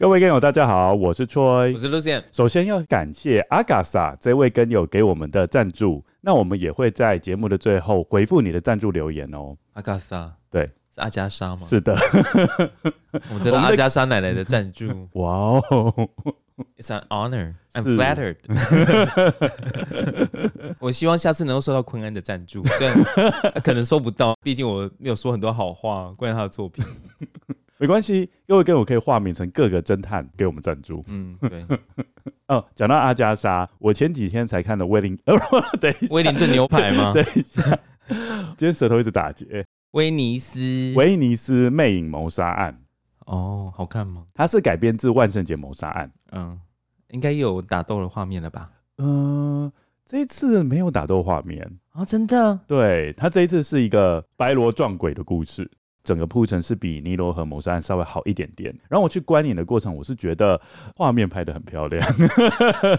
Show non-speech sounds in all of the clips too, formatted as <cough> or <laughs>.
各位根友，大家好，我是 Troy，我是 Lucien。首先要感谢阿嘎萨这位跟友给我们的赞助，那我们也会在节目的最后回复你的赞助留言哦。阿嘎萨，对，是阿加莎吗？是的，<laughs> 我们得到阿加莎奶奶的赞助。<laughs> 哇哦，It's an honor. I'm <laughs> flattered. 我希望下次能够收到昆恩的赞助，虽然可能收不到，毕竟我没有说很多好话关于他的作品。没关系，各位跟我可以化名成各个侦探给我们赞助。嗯，对。<laughs> 哦，讲到阿加莎，我前几天才看的威灵，<laughs> 等一下，威灵顿牛排吗？<laughs> 等一下，今天舌头一直打结。威尼斯，威尼斯魅影谋杀案。哦，好看吗？它是改编自万圣节谋杀案。嗯，应该有打斗的画面了吧？嗯、呃，这一次没有打斗画面啊、哦，真的？对，它这一次是一个白罗撞鬼的故事。整个铺陈是比尼罗河谋杀案稍微好一点点，然后我去观影的过程，我是觉得画面拍的很漂亮。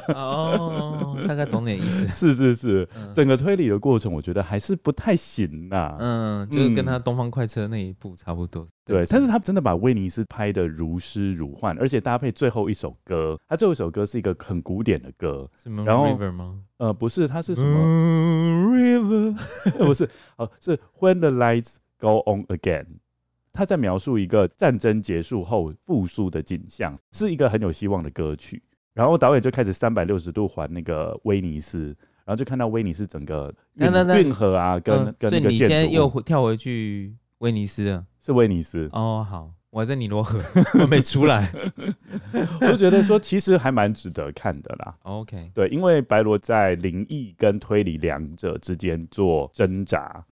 哦，大概懂点意思。<laughs> 是是是，嗯、整个推理的过程，我觉得还是不太行呐、啊。嗯，就是跟他《东方快车》那一部差不多。对，对，但是他真的把威尼斯拍的如诗如幻，而且搭配最后一首歌，他最后一首歌是一个很古典的歌，是 River 吗？呃，不是，它是什么？River，<laughs> 不是，哦，是 When the Lights。Go on again，他在描述一个战争结束后复苏的景象，是一个很有希望的歌曲。然后导演就开始三百六十度环那个威尼斯，然后就看到威尼斯整个运运河啊，跟、呃、跟那个建筑。所以你现在又跳回去威尼斯了？是威尼斯哦，好，我还在尼罗河，我没出来。<laughs> 我就觉得说，其实还蛮值得看的啦。OK，对，因为白罗在灵异跟推理两者之间做挣扎。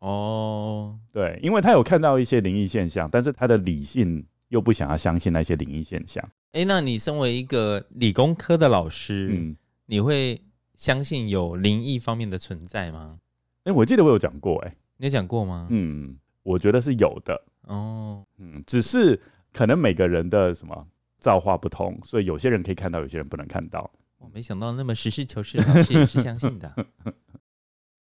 哦，oh. 对，因为他有看到一些灵异现象，但是他的理性又不想要相信那些灵异现象。哎，那你身为一个理工科的老师，嗯，你会相信有灵异方面的存在吗？哎，我记得我有讲过，哎，你有讲过吗？嗯，我觉得是有的。哦，嗯，只是可能每个人的什么造化不同，所以有些人可以看到，有些人不能看到。我没想到那么实事求是的老师也是相信的。<laughs>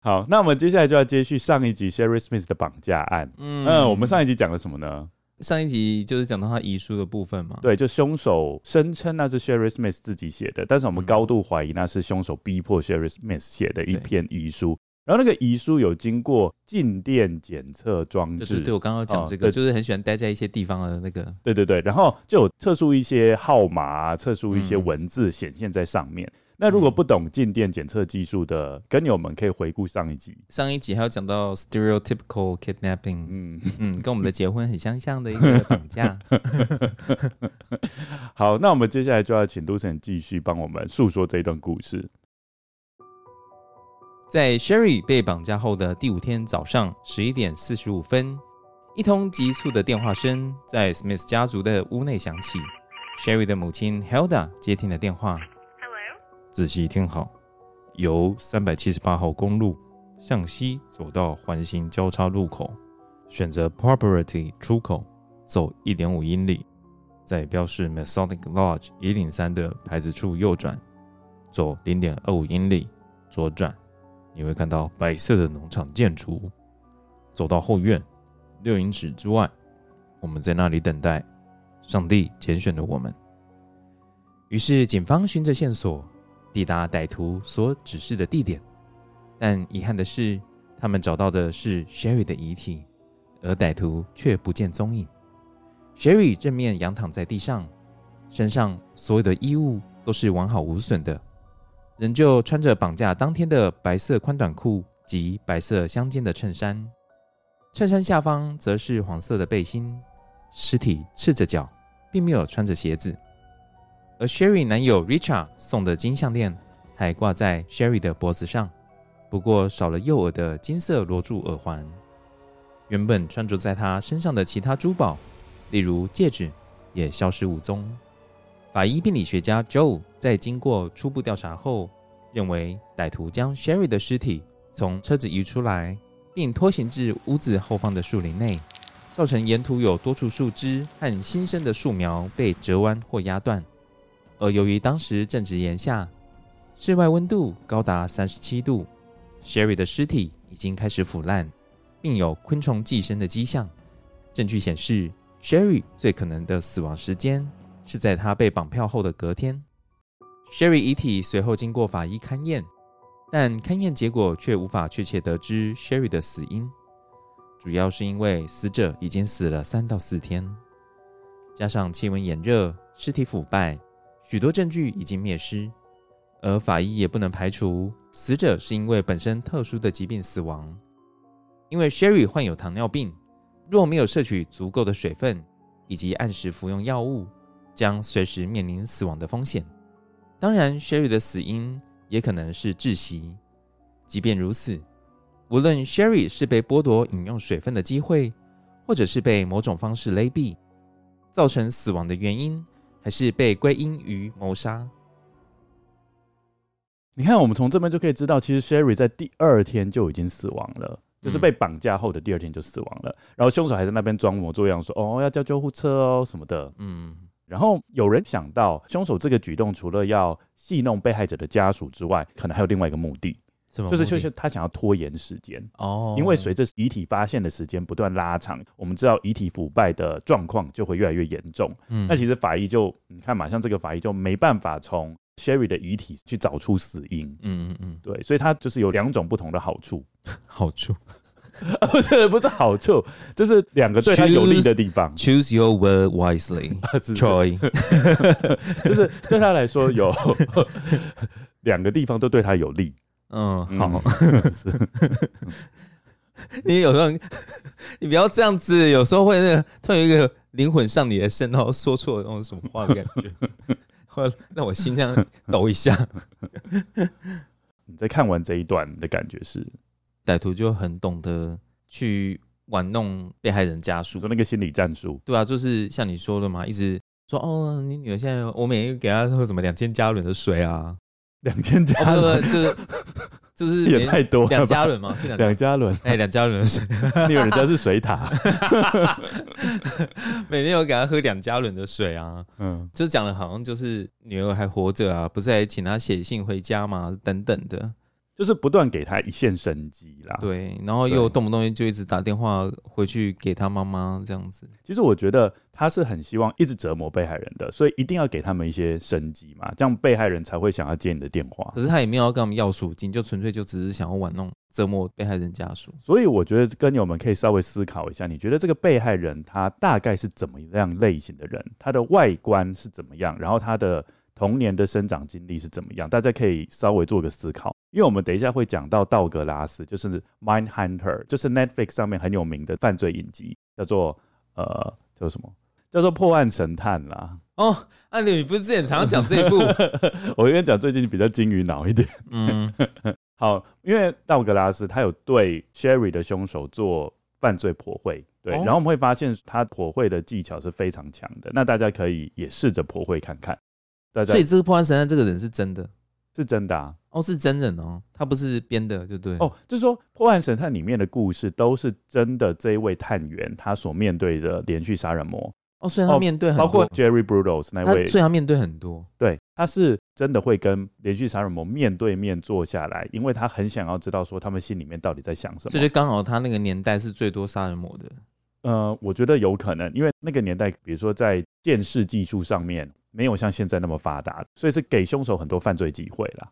好，那我们接下来就要接续上一集 Sherry Smith 的绑架案。嗯，嗯，我们上一集讲了什么呢？上一集就是讲到他遗书的部分嘛。对，就凶手声称那是 Sherry Smith 自己写的，但是我们高度怀疑那是凶手逼迫 Sherry Smith 写的一篇遗书。然后那个遗书有经过静电检测装置。对，对，我刚刚讲这个，哦、就是很喜欢待在一些地方的那个。对对对，然后就有测出一些号码，测出一些文字显现在上面。嗯那如果不懂静电检测技术的跟友们，可以回顾上一集。上一集还有讲到 stereotypical kidnapping，嗯嗯，跟我们的结婚很相像的一个绑架。<laughs> 好，那我们接下来就要请 Lucien 继续帮我们诉说这一段故事。在 Sherry 被绑架后的第五天早上十一点四十五分，一通急促的电话声在 Smith 家族的屋内响起。Sherry 的母亲 Hilda 接听了电话。仔细听好，由三百七十八号公路向西走到环形交叉路口，选择 Property 出口，走一点五英里，在标示 Masonic Lodge 一零三的牌子处右转，走零点二五英里左转，你会看到白色的农场建筑。走到后院六英尺之外，我们在那里等待。上帝拣选了我们。于是，警方循着线索抵达歹徒所指示的地点，但遗憾的是，他们找到的是 Sherry 的遗体，而歹徒却不见踪影。Sherry 正面仰躺在地上，身上所有的衣物都是完好无损的，仍旧穿着绑架当天的白色宽短裤及白色相间的衬衫，衬衫下方则是黄色的背心。尸体赤着脚，并没有穿着鞋子。而 Sherry 男友 Richard 送的金项链还挂在 Sherry 的脖子上，不过少了右耳的金色螺柱耳环。原本穿着在他身上的其他珠宝，例如戒指，也消失无踪。法医病理学家 Joe 在经过初步调查后，认为歹徒将 Sherry 的尸体从车子移出来，并拖行至屋子后方的树林内，造成沿途有多处树枝和新生的树苗被折弯或压断。而由于当时正值炎夏，室外温度高达三十七度，Sherry 的尸体已经开始腐烂。并有昆虫寄生的迹象，证据显示，Sherry 最可能的死亡时间是在她被绑票后的隔天。Sherry 遗体随后经过法医勘验，但勘验结果却无法确切得知 Sherry 的死因，主要是因为死者已经死了三到四天，加上气温炎热、尸体腐败，许多证据已经灭失，而法医也不能排除死者是因为本身特殊的疾病死亡。因为 Sherry 患有糖尿病，若没有摄取足够的水分以及按时服用药物，将随时面临死亡的风险。当然，Sherry 的死因也可能是窒息。即便如此，无论 Sherry 是被剥夺饮用水分的机会，或者是被某种方式勒毙，造成死亡的原因，还是被归因于谋杀。你看，我们从这边就可以知道，其实 Sherry 在第二天就已经死亡了。就是被绑架后的第二天就死亡了，然后凶手还在那边装模作样说：“哦，要叫救护车哦什么的。”嗯，然后有人想到，凶手这个举动除了要戏弄被害者的家属之外，可能还有另外一个目的，什么？就是就是他想要拖延时间。哦，因为随着遗体发现的时间不断拉长，我们知道遗体腐败的状况就会越来越严重。嗯，那其实法医就你看嘛，像这个法医就没办法从 Sherry 的遗体去找出死因，嗯嗯嗯，对，所以他就是有两种不同的好处，<laughs> 好处。<laughs> 不是不是好处，就是两个对他有利的地方。Choose your word wisely，Troy，<laughs> 就是对他来说有两个地方都对他有利。嗯，好，嗯、是 <laughs> 你有时候 <laughs> 你不要这样子，有时候会那个突然有一个灵魂上你的身，然后说错那种什么话的感觉。<laughs> 会让我心这样抖一下。你在看完这一段的感觉是，歹徒就很懂得去玩弄被害人家属，说那个心理战术。对啊，就是像你说的嘛，一直说哦，你女儿现在我每天给她喝什么两千加仑的水啊，两千加仑、哦、就是。<laughs> 就是也太多两加仑嘛？是两两加仑？哎，两加仑的水，你以为人家是水塔？<laughs> 每天有给他喝两加仑的水啊，嗯，就讲的好像就是女儿还活着啊，不是还请他写信回家吗？等等的。就是不断给他一线生机啦，对，然后又动不动就一直打电话回去给他妈妈这样子。其实我觉得他是很希望一直折磨被害人的，所以一定要给他们一些生机嘛，这样被害人才会想要接你的电话。可是他也没有要跟他们要赎金，就纯粹就只是想要玩弄折磨被害人家属。所以我觉得跟友们可以稍微思考一下，你觉得这个被害人他大概是怎么样类型的人？他的外观是怎么样？然后他的童年的生长经历是怎么样？大家可以稍微做个思考。因为我们等一下会讲到道格拉斯，就是《Mindhunter》，就是 Netflix 上面很有名的犯罪影集，叫做呃叫做什么？叫做《破案神探》啦。哦，阿、啊、你不是之前常常讲这一部？<laughs> 我跟你讲，最近比较金鱼脑一点。嗯，<laughs> 好，因为道格拉斯他有对 Sherry 的凶手做犯罪破绘，对，哦、然后我们会发现他破绘的技巧是非常强的。那大家可以也试着破绘看看。大家所以这个破案神探这个人是真的。是真的啊！哦，是真人哦，他不是编的，就对哦。就是说，《破案神探》里面的故事都是真的，这一位探员他所面对的连续杀人魔哦，所以他面对很多，包括 Jerry Brudos 那位，所以他面对很多，对，他是真的会跟连续杀人魔面对面坐下来，因为他很想要知道说他们心里面到底在想什么。所以就刚好他那个年代是最多杀人魔的。呃，我觉得有可能，因为那个年代，比如说在电视技术上面没有像现在那么发达，所以是给凶手很多犯罪机会了。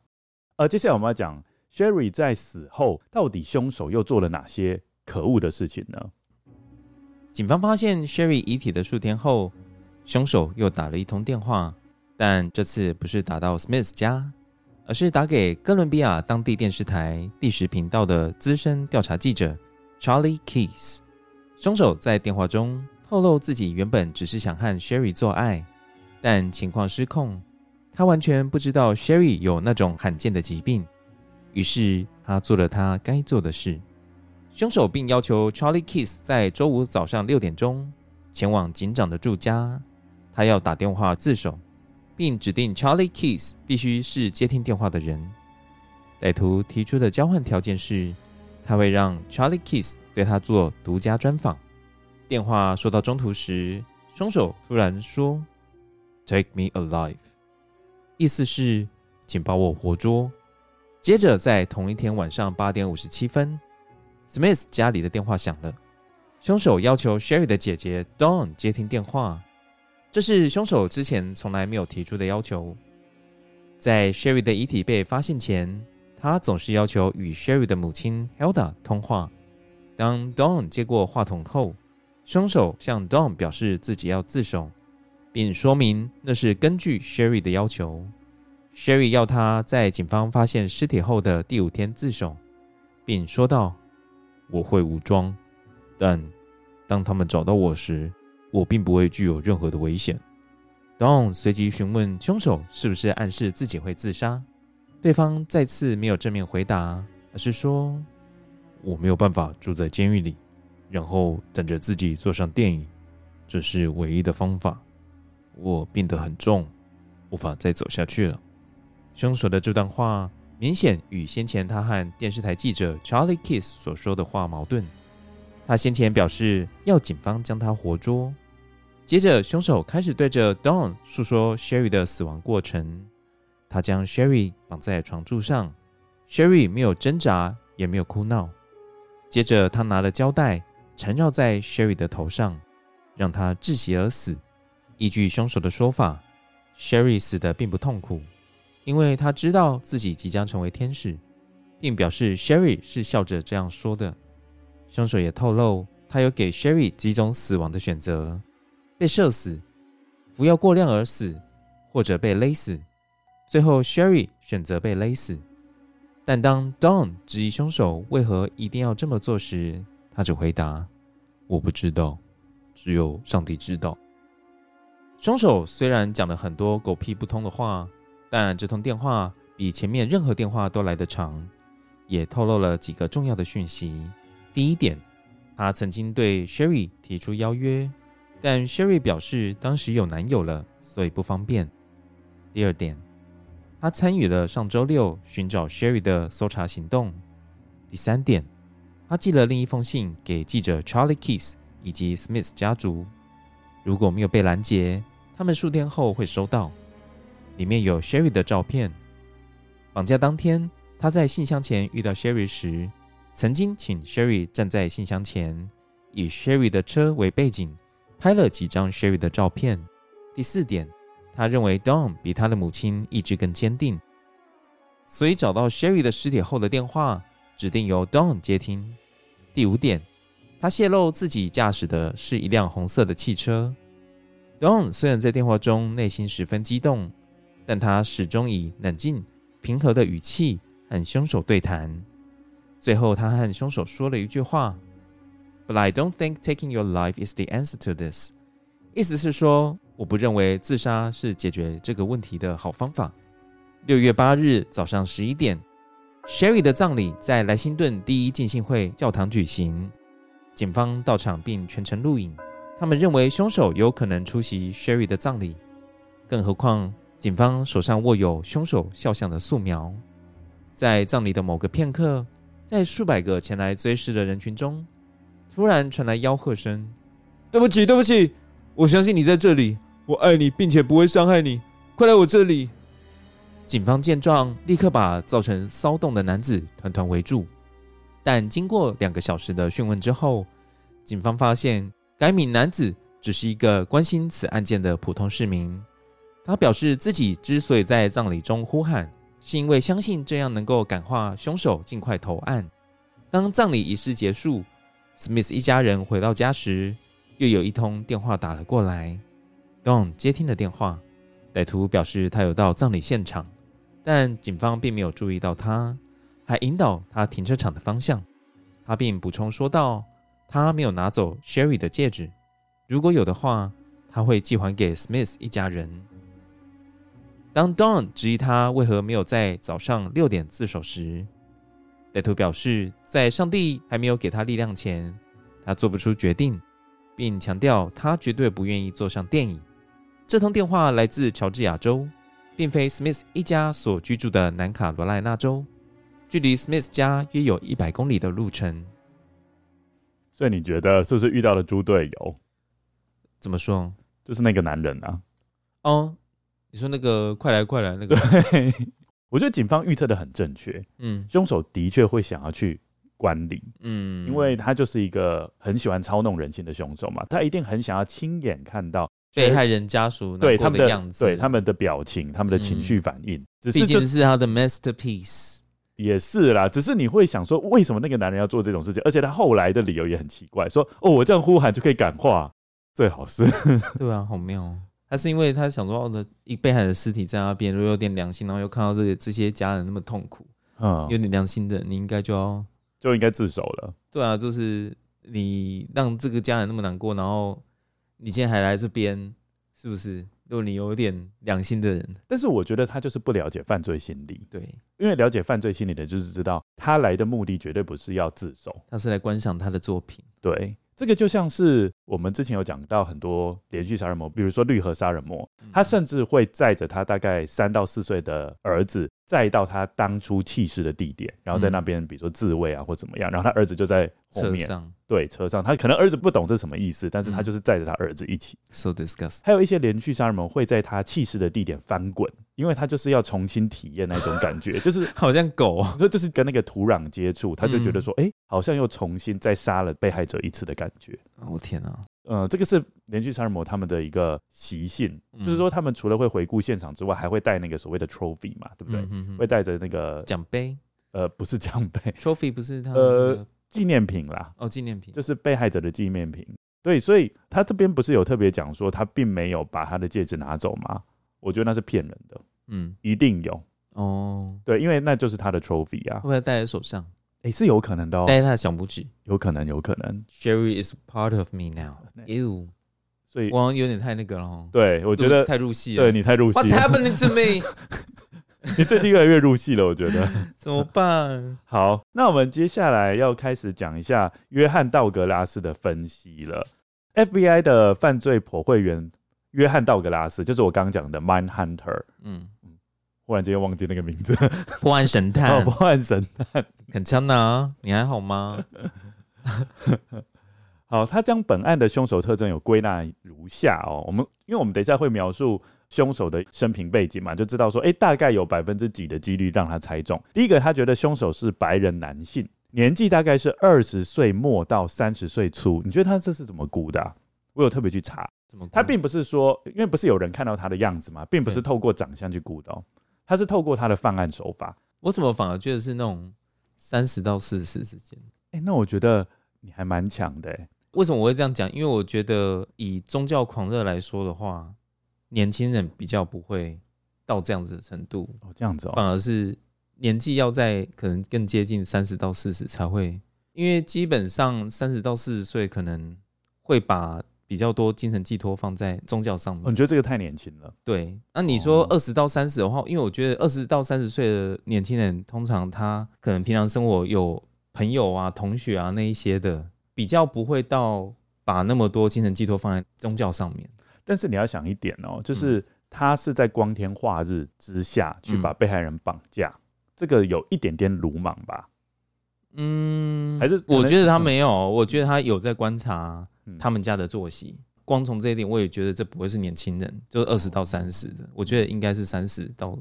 呃，接下来我们要讲 Sherry 在死后到底凶手又做了哪些可恶的事情呢？警方发现 Sherry 遗体的数天后，凶手又打了一通电话，但这次不是打到 Smith 家，而是打给哥伦比亚当地电视台第十频道的资深调查记者 Charlie Keys。凶手在电话中透露自己原本只是想和 Sherry 做爱，但情况失控，他完全不知道 Sherry 有那种罕见的疾病，于是他做了他该做的事。凶手并要求 Charlie Kiss 在周五早上六点钟前往警长的住家，他要打电话自首，并指定 Charlie Kiss 必须是接听电话的人。歹徒提出的交换条件是，他会让 Charlie Kiss 对他做独家专访。电话说到中途时，凶手突然说：“Take me alive”，意思是请把我活捉。接着，在同一天晚上八点五十七分，Smith 家里的电话响了。凶手要求 Sherry 的姐姐 Dawn 接听电话，这是凶手之前从来没有提出的要求。在 Sherry 的遗体被发现前，他总是要求与 Sherry 的母亲 Hilda 通话。当 Dawn 接过话筒后，凶手向 Dawn 表示自己要自首，并说明那是根据 Sherry 的要求。Sherry 要他在警方发现尸体后的第五天自首，并说道：“我会武装，但当他们找到我时，我并不会具有任何的危险。” Don 随即询问凶手是不是暗示自己会自杀。对方再次没有正面回答，而是说：“我没有办法住在监狱里，然后等着自己坐上电椅，这是唯一的方法。我病得很重，无法再走下去了。”凶手的这段话明显与先前他和电视台记者 Charlie Keys 所说的话矛盾。他先前表示要警方将他活捉，接着凶手开始对着 Dawn 诉说 Sherry 的死亡过程。他将 Sherry 绑在床柱上，Sherry 没有挣扎，也没有哭闹。接着，他拿了胶带缠绕在 Sherry 的头上，让她窒息而死。依据凶手的说法，Sherry 死得并不痛苦，因为他知道自己即将成为天使，并表示 Sherry 是笑着这样说的。凶手也透露，他有给 Sherry 几种死亡的选择：被射死、服药过量而死，或者被勒死。最后，Sherry 选择被勒死。但当 Don 质疑凶手为何一定要这么做时，他只回答：“我不知道，只有上帝知道。”凶手虽然讲了很多狗屁不通的话，但这通电话比前面任何电话都来得长，也透露了几个重要的讯息。第一点，他曾经对 Sherry 提出邀约，但 Sherry 表示当时有男友了，所以不方便。第二点。他参与了上周六寻找 Sherry 的搜查行动。第三点，他寄了另一封信给记者 Charlie Keys 以及 Smith 家族。如果没有被拦截，他们数天后会收到。里面有 Sherry 的照片。绑架当天，他在信箱前遇到 Sherry 时，曾经请 Sherry 站在信箱前，以 Sherry 的车为背景，拍了几张 Sherry 的照片。第四点。他认为 Don 比他的母亲意志更坚定，所以找到 Sherry 的尸体后的电话指定由 Don 接听。第五点，他泄露自己驾驶的是一辆红色的汽车。Don 虽然在电话中内心十分激动，但他始终以冷静、平和的语气和凶手对谈。最后，他和凶手说了一句话：“But I don't think taking your life is the answer to this。”意思是说。我不认为自杀是解决这个问题的好方法。六月八日早上十一点，Sherry 的葬礼在莱辛顿第一浸信会教堂举行，警方到场并全程录影。他们认为凶手有可能出席 Sherry 的葬礼，更何况警方手上握有凶手肖像的素描。在葬礼的某个片刻，在数百个前来追思的人群中，突然传来吆喝声：“对不起，对不起，我相信你在这里。”我爱你，并且不会伤害你。快来我这里！警方见状，立刻把造成骚动的男子团团围住。但经过两个小时的讯问之后，警方发现该名男子只是一个关心此案件的普通市民。他表示自己之所以在葬礼中呼喊，是因为相信这样能够感化凶手尽快投案。当葬礼仪式结束，Smith 一家人回到家时，又有一通电话打了过来。Don 接听了电话，歹徒表示他有到葬礼现场，但警方并没有注意到他，还引导他停车场的方向。他并补充说道，他没有拿走 Sherry 的戒指，如果有的话，他会寄还给 Smith 一家人。当 Don 质疑他为何没有在早上六点自首时，歹徒表示，在上帝还没有给他力量前，他做不出决定，并强调他绝对不愿意坐上电椅。这通电话来自乔治亚州，并非 Smith 一家所居住的南卡罗来纳州，距离 Smith 家约有一百公里的路程。所以你觉得是不是遇到了猪队友？怎么说？就是那个男人啊？哦。你说那个快来快来那个，<laughs> 我觉得警方预测的很正确。嗯，凶手的确会想要去管理。嗯，因为他就是一个很喜欢操弄人心的凶手嘛，他一定很想要亲眼看到被害人家属对他们的样子，对他们的表情、他们的情绪反应。毕竟是他的 masterpiece，也是啦。只是你会想说，为什么那个男人要做这种事情？而且他后来的理由也很奇怪，说：“哦，我这样呼喊就可以感化，最好是。<laughs> ” <laughs> 对啊，好妙。他是因为他想说，哦，的一被害人的尸体在那边，如果有点良心，然后又看到这个这些家人那么痛苦，嗯，有点良心的，你应该就要就应该自首了。对啊，就是你让这个家人那么难过，然后你今天还来这边，是不是？如果你有点良心的人，但是我觉得他就是不了解犯罪心理。对，因为了解犯罪心理的，就是知道他来的目的绝对不是要自首，他是来观赏他的作品。对。这个就像是我们之前有讲到很多连续杀人魔，比如说绿河杀人魔，他甚至会载着他大概三到四岁的儿子，载到他当初弃尸的地点，然后在那边比如说自卫啊或怎么样，然后他儿子就在后面，对，车上，他可能儿子不懂这什么意思，但是他就是载着他儿子一起。So disgusting。还有一些连续杀人魔会在他弃尸的地点翻滚。因为他就是要重新体验那种感觉，就是 <laughs> 好像狗，就就是跟那个土壤接触，他就觉得说，哎、好像又重新再杀了被害者一次的感觉。我、哦、天哪，呃，这个是连续杀人魔他们的一个习性，嗯、就是说他们除了会回顾现场之外，还会带那个所谓的 trophy 嘛，对不对？嗯、哼哼会带着那个奖杯，呃，不是奖杯，<laughs> trophy 不是他呃纪念品啦，哦，纪念品就是被害者的纪念品。对，所以他这边不是有特别讲说他并没有把他的戒指拿走吗？我觉得那是骗人的。嗯，一定有哦。对，因为那就是他的 trophy 啊，会不会戴在手上？哎、欸，是有可能的哦，戴在他的小拇指，有可能，有可能。Sherry is part of me now。哟，所以我有点太那个了。对，我觉得太入戏了。对，你太入戏。What's happening to me？<laughs> 你最近越来越入戏了，我觉得。<laughs> 怎么办？好，那我们接下来要开始讲一下约翰道格拉斯的分析了。FBI 的犯罪破会员约翰道格拉斯，就是我刚刚讲的 Mind Hunter。嗯。忽然间又忘记那个名字，破案神探。哦，破案神探，很强呢。你还好吗？<laughs> 好，他将本案的凶手特征有归纳如下哦。我们因为我们等一下会描述凶手的生平背景嘛，就知道说，哎，大概有百分之几的几率让他猜中。第一个，他觉得凶手是白人男性，年纪大概是二十岁末到三十岁初。你觉得他这是怎么估的啊？我有特别去查，怎么？他并不是说，因为不是有人看到他的样子嘛，并不是透过长相去估的哦。他是透过他的犯案手法，我怎么反而觉得是那种三十到四十之间？哎，那我觉得你还蛮强的哎。为什么我会这样讲？因为我觉得以宗教狂热来说的话，年轻人比较不会到这样子的程度。哦，这样子哦，反而是年纪要在可能更接近三十到四十才会，因为基本上三十到四十岁可能会把。比较多精神寄托放在宗教上面。哦，你觉得这个太年轻了？对，那你说二十到三十的话，因为我觉得二十到三十岁的年轻人，通常他可能平常生活有朋友啊、同学啊那一些的，比较不会到把那么多精神寄托放在宗教上面。但是你要想一点哦，就是他是在光天化日之下去把被害人绑架，嗯、这个有一点点鲁莽吧？嗯，还是我觉得他没有，我觉得他有在观察。他们家的作息，光从这一点，我也觉得这不会是年轻人，就是二十到三十的，我觉得应该是三十到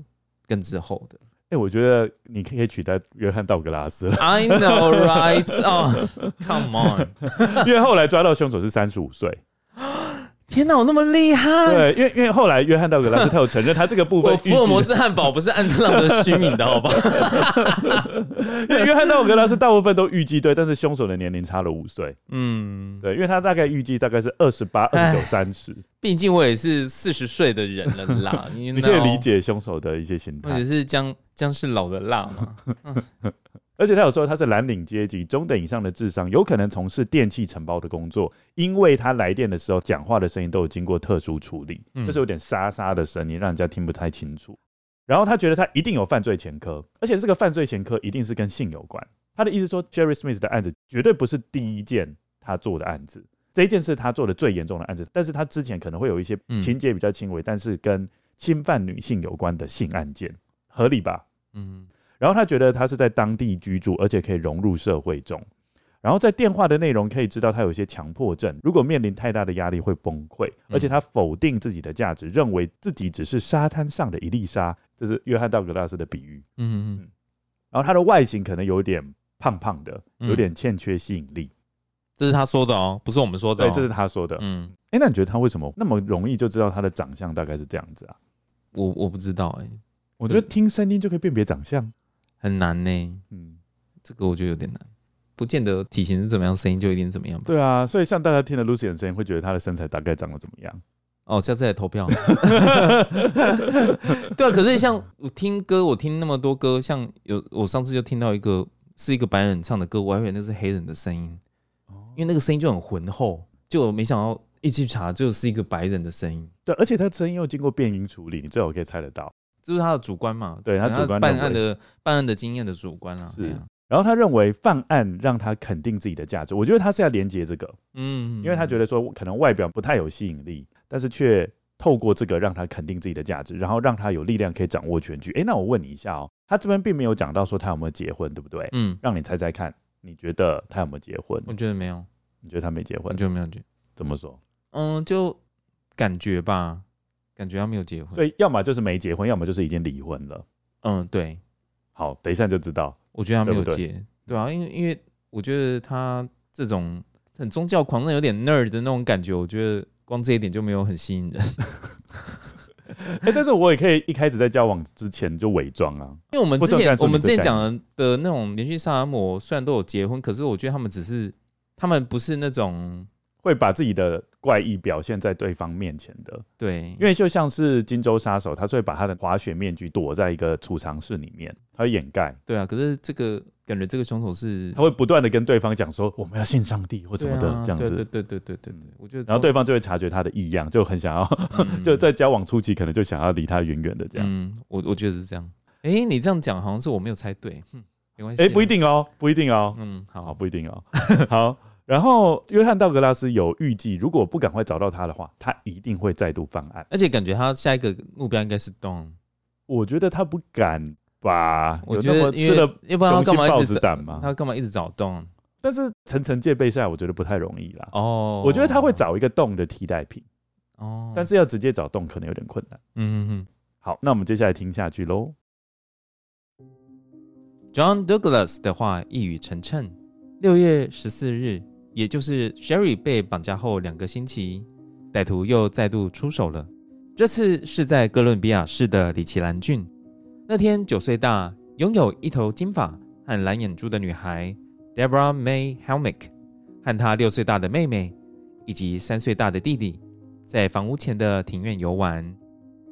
更之后的。哎，我觉得你可以取代约翰道格拉斯了。I know, right? Oh, come on！<laughs> 因为后来抓到凶手是三十五岁。天哪，我那么厉害！对，因为因为后来约翰道格拉斯他有承认他这个部分，福尔摩斯汉堡不是按照的虚名的，好吧？<laughs> 因为约翰道格拉斯大部分都预计对，但是凶手的年龄差了五岁。嗯，对，因为他大概预计大概是二十八、二十九、三十。毕竟我也是四十岁的人了啦，<laughs> 你可以理解凶手的一些心态。或者是姜姜是老的辣嘛。嗯 <laughs> 而且他有说他是蓝领阶级中等以上的智商，有可能从事电器承包的工作，因为他来电的时候讲话的声音都有经过特殊处理，就是有点沙沙的声音，让人家听不太清楚。然后他觉得他一定有犯罪前科，而且这个犯罪前科一定是跟性有关。他的意思说，Jerry Smith 的案子绝对不是第一件他做的案子，这一件是他做的最严重的案子，但是他之前可能会有一些情节比较轻微，但是跟侵犯女性有关的性案件，合理吧？嗯。然后他觉得他是在当地居住，而且可以融入社会中。然后在电话的内容可以知道他有一些强迫症，如果面临太大的压力会崩溃。而且他否定自己的价值，认为自己只是沙滩上的一粒沙。这是约翰道格拉斯的比喻。嗯嗯。然后他的外形可能有点胖胖的，有点欠缺吸引力。这是他说的哦，不是我们说的。对，这是他说的。嗯。哎，那你觉得他为什么那么容易就知道他的长相大概是这样子啊？我我不知道哎，我觉得听声音就可以辨别长相。很难呢，嗯，这个我觉得有点难，不见得体型是怎么样，声音就一定怎么样。对啊，所以像大家听了 Lucy 的声音，会觉得她的身材大概长得怎么样？哦，下次来投票。<laughs> 对啊，可是像我听歌，我听那么多歌，像有我上次就听到一个是一个白人唱的歌，我还以为那是黑人的声音，因为那个声音就很浑厚，就没想到一去查就是一个白人的声音。对，而且他声音又经过变音处理，你最好可以猜得到。这是他的主观嘛？对他主观办案的办案的经验的主观啊。是，然后他认为犯案让他肯定自己的价值。我觉得他是要连接这个，嗯，因为他觉得说可能外表不太有吸引力，但是却透过这个让他肯定自己的价值，然后让他有力量可以掌握全局。哎，那我问你一下哦，他这边并没有讲到说他有没有结婚，对不对？嗯，让你猜猜看，你觉得他有没有结婚？我觉得没有。你觉得他没结婚？我觉得没有结。怎么说？嗯，就感觉吧。感觉他没有结婚，所以要么就是没结婚，要么就是已经离婚了。嗯，对。好，等一下就知道。我觉得他没有结，对，对，对啊，因为因为我觉得他这种很宗教狂，那有点 nerd 的那种感觉，我觉得光这一点就没有很吸引人。哎、欸，但是我也可以一开始在交往之前就伪装啊，因为我们之前我们之前讲的那种连续杀人魔，虽然都有结婚，可是我觉得他们只是他们不是那种。会把自己的怪异表现在对方面前的，对，因为就像是金州杀手，他是会把他的滑雪面具躲在一个储藏室里面，他会掩盖。对啊，可是这个感觉这个凶手是，他会不断的跟对方讲说我们要信上帝或什么的这样子。对对对对对对，我觉得，然后对方就会察觉他的异样，就很想要，嗯、<laughs> 就在交往初期可能就想要离他远远的这样。嗯，我我觉得是这样。哎、欸，你这样讲好像是我没有猜对，嗯，没关系。哎、欸，不一定哦，不一定哦。嗯，好，好，不一定哦。好。然后，约翰道格拉斯有预计，如果不赶快找到他的话，他一定会再度犯案。而且感觉他下一个目标应该是 Dawn。我觉得他不敢吧？我觉得吃了要不然他干嘛一直找嘛？他干嘛一直找 Dawn？但是层层戒备下来，我觉得不太容易啦。哦，我觉得他会找一个 Dawn 的替代品。哦，但是要直接找 Dawn 可能有点困难。嗯嗯嗯。好，那我们接下来听下去喽。John Douglas 的话一语成谶。六月十四日。也就是 Sherry 被绑架后两个星期，歹徒又再度出手了。这次是在哥伦比亚市的里奇兰郡。那天，九岁大、拥有一头金发和蓝眼珠的女孩 Deborah May Helmick 和她六岁大的妹妹以及三岁大的弟弟，在房屋前的庭院游玩。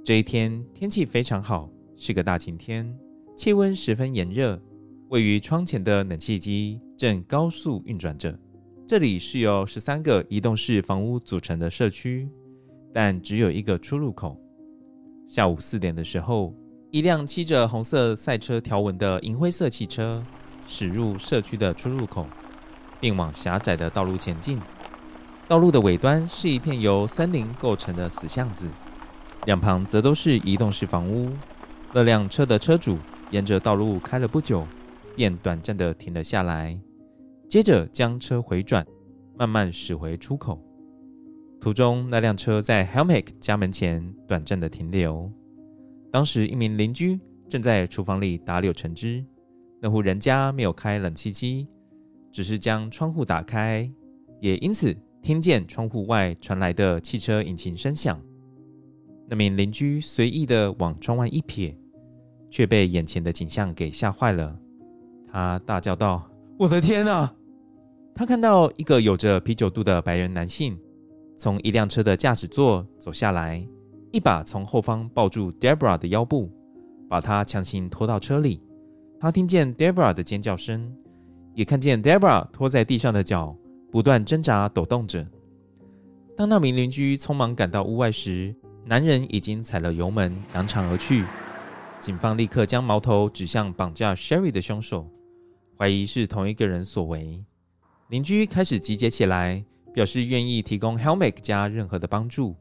这一天天气非常好，是个大晴天，气温十分炎热。位于窗前的冷气机正高速运转着。这里是由十三个移动式房屋组成的社区，但只有一个出入口。下午四点的时候，一辆漆着红色赛车条纹的银灰色汽车驶入社区的出入口，并往狭窄的道路前进。道路的尾端是一片由森林构成的死巷子，两旁则都是移动式房屋。那辆车的车主沿着道路开了不久，便短暂地停了下来。接着将车回转，慢慢驶回出口。途中，那辆车在 Helmick 家门前短暂的停留。当时，一名邻居正在厨房里打柳橙汁。那户人家没有开冷气机，只是将窗户打开，也因此听见窗户外传来的汽车引擎声响。那名邻居随意的往窗外一瞥，却被眼前的景象给吓坏了。他大叫道：“我的天啊！”他看到一个有着啤酒肚的白人男性从一辆车的驾驶座走下来，一把从后方抱住 Debra 的腰部，把她强行拖到车里。他听见 Debra 的尖叫声，也看见 Debra 拖在地上的脚不断挣扎抖动着。当那名邻居匆忙赶到屋外时，男人已经踩了油门，扬长而去。警方立刻将矛头指向绑架 Sherry 的凶手，怀疑是同一个人所为。邻居开始集结起来，表示愿意提供 Helmick 家任何的帮助。